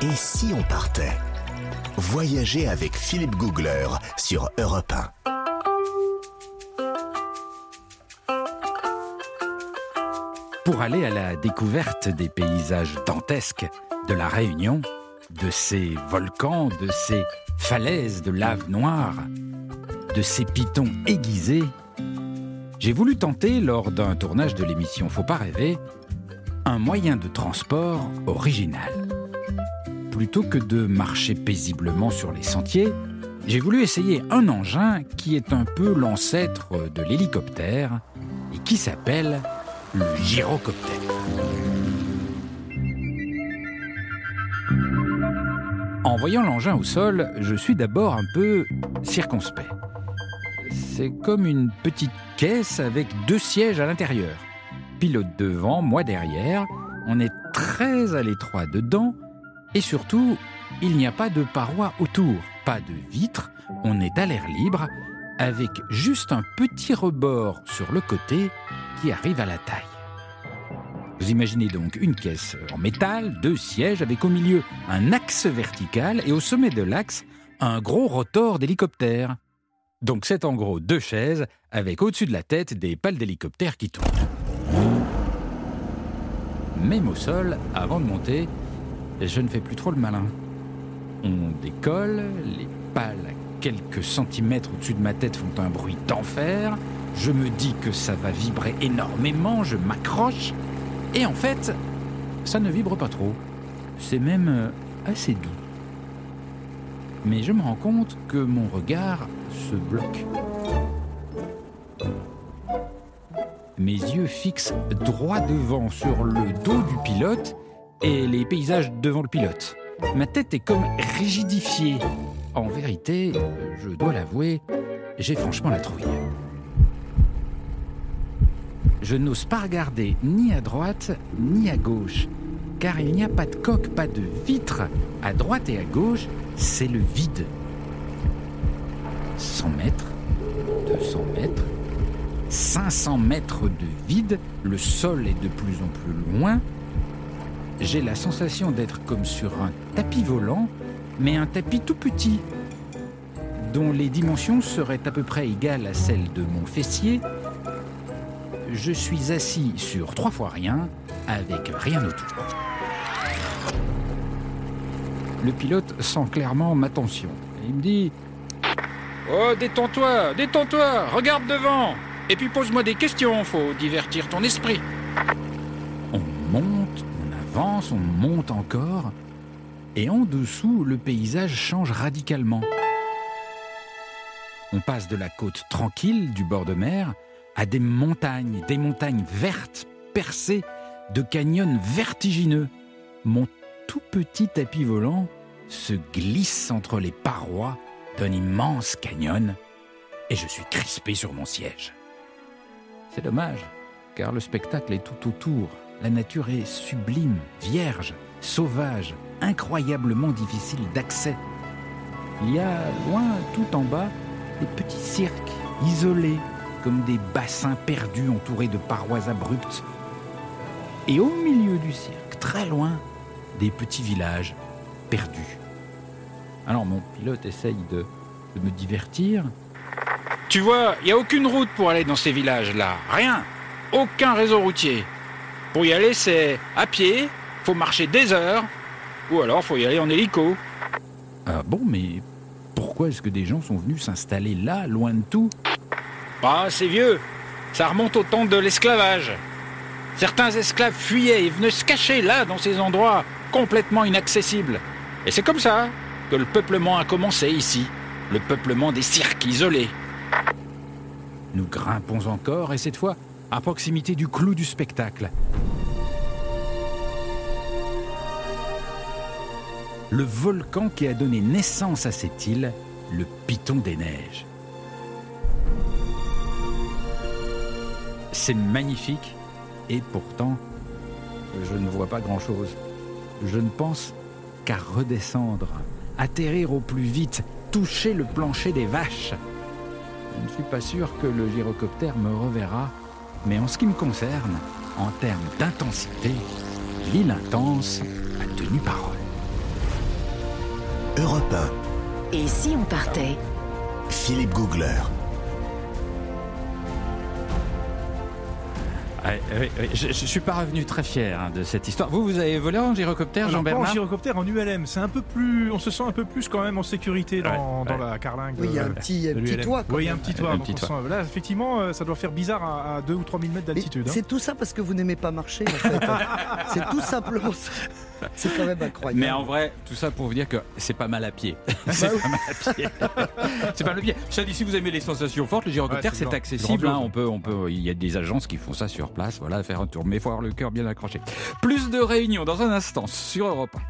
Et si on partait Voyager avec Philippe Googler sur Europe 1. Pour aller à la découverte des paysages dantesques de la Réunion, de ces volcans, de ces falaises de lave noire, de ces pitons aiguisés, j'ai voulu tenter, lors d'un tournage de l'émission Faut pas rêver, un moyen de transport original. Plutôt que de marcher paisiblement sur les sentiers, j'ai voulu essayer un engin qui est un peu l'ancêtre de l'hélicoptère et qui s'appelle le gyrocoptère. En voyant l'engin au sol, je suis d'abord un peu circonspect. C'est comme une petite caisse avec deux sièges à l'intérieur. Pilote devant, moi derrière. On est très à l'étroit dedans. Et surtout, il n'y a pas de parois autour, pas de vitres. On est à l'air libre, avec juste un petit rebord sur le côté qui arrive à la taille. Vous imaginez donc une caisse en métal, deux sièges avec au milieu un axe vertical et au sommet de l'axe un gros rotor d'hélicoptère. Donc c'est en gros deux chaises avec au-dessus de la tête des pales d'hélicoptère qui tournent. Même au sol, avant de monter, je ne fais plus trop le malin. On décolle, les pales à quelques centimètres au-dessus de ma tête font un bruit d'enfer. Je me dis que ça va vibrer énormément, je m'accroche. Et en fait, ça ne vibre pas trop. C'est même euh, assez doux. Mais je me rends compte que mon regard se bloque. Mes yeux fixent droit devant sur le dos du pilote et les paysages devant le pilote. Ma tête est comme rigidifiée. En vérité, je dois l'avouer, j'ai franchement la trouille. Je n'ose pas regarder ni à droite ni à gauche, car il n'y a pas de coque, pas de vitre. À droite et à gauche, c'est le vide. 100 mètres, 200 mètres, 500 mètres de vide, le sol est de plus en plus loin. J'ai la sensation d'être comme sur un tapis volant, mais un tapis tout petit, dont les dimensions seraient à peu près égales à celles de mon fessier. Je suis assis sur trois fois rien, avec rien autour. Le pilote sent clairement ma tension. Il me dit Oh, détends-toi, détends-toi, regarde devant Et puis pose-moi des questions, faut divertir ton esprit. On monte, on avance, on monte encore, et en dessous, le paysage change radicalement. On passe de la côte tranquille du bord de mer à des montagnes, des montagnes vertes, percées de canyons vertigineux. Mon tout petit tapis volant se glisse entre les parois d'un immense canyon et je suis crispé sur mon siège. C'est dommage, car le spectacle est tout autour. La nature est sublime, vierge, sauvage, incroyablement difficile d'accès. Il y a loin, tout en bas, des petits cirques isolés, comme des bassins perdus entourés de parois abruptes. Et au milieu du cirque, très loin, des petits villages perdus. Alors mon pilote essaye de, me divertir. Tu vois, il n'y a aucune route pour aller dans ces villages-là. Rien. Aucun réseau routier. Pour y aller, c'est à pied, faut marcher des heures, ou alors faut y aller en hélico. Ah bon, mais pourquoi est-ce que des gens sont venus s'installer là, loin de tout? Ah, c'est vieux. Ça remonte au temps de l'esclavage. Certains esclaves fuyaient et venaient se cacher là, dans ces endroits complètement inaccessibles. Et c'est comme ça que le peuplement a commencé ici, le peuplement des cirques isolés. Nous grimpons encore, et cette fois à proximité du clou du spectacle. Le volcan qui a donné naissance à cette île, le Piton des Neiges. C'est magnifique, et pourtant, je ne vois pas grand-chose. Je ne pense qu'à redescendre, atterrir au plus vite, toucher le plancher des vaches. Je ne suis pas sûr que le gyrocoptère me reverra, mais en ce qui me concerne, en termes d'intensité, l'île intense a tenu parole. Europe Et si on partait? Philippe Googler. Ouais, ouais, ouais. Je, je suis pas revenu très fier hein, de cette histoire. Vous, vous avez volé en gyrocoptère, pas en Jean-Bernard gyrocoptère, en ULM. C'est un peu plus, on se sent un peu plus quand même en sécurité dans, Ouais, dans ouais. la carlingue. Oui, il y a de- un petit, toit. Oui, il y a un petit toit. Un donc petit on sent- Là, effectivement, euh, ça doit faire bizarre à, 2 ou 3 000 mètres d'altitude. hein. C'est tout ça parce que vous n'aimez pas marcher, en fait. c'est tout simplement ça. C'est quand même incroyable. Mais en vrai, tout ça pour vous dire que c'est pas mal à pied. Bah c'est oui. pas mal à pied. c'est pas mal à pied. Dis, si vous aimez les sensations fortes, le gyrocoptère, Ouais, c'est accessible. hein. on peut, on peut, il y a des agences qui font ça sur place. Voilà, faire un tour. Mais il faut avoir le cœur bien accroché. Plus de réunions dans un instant sur Europe 1.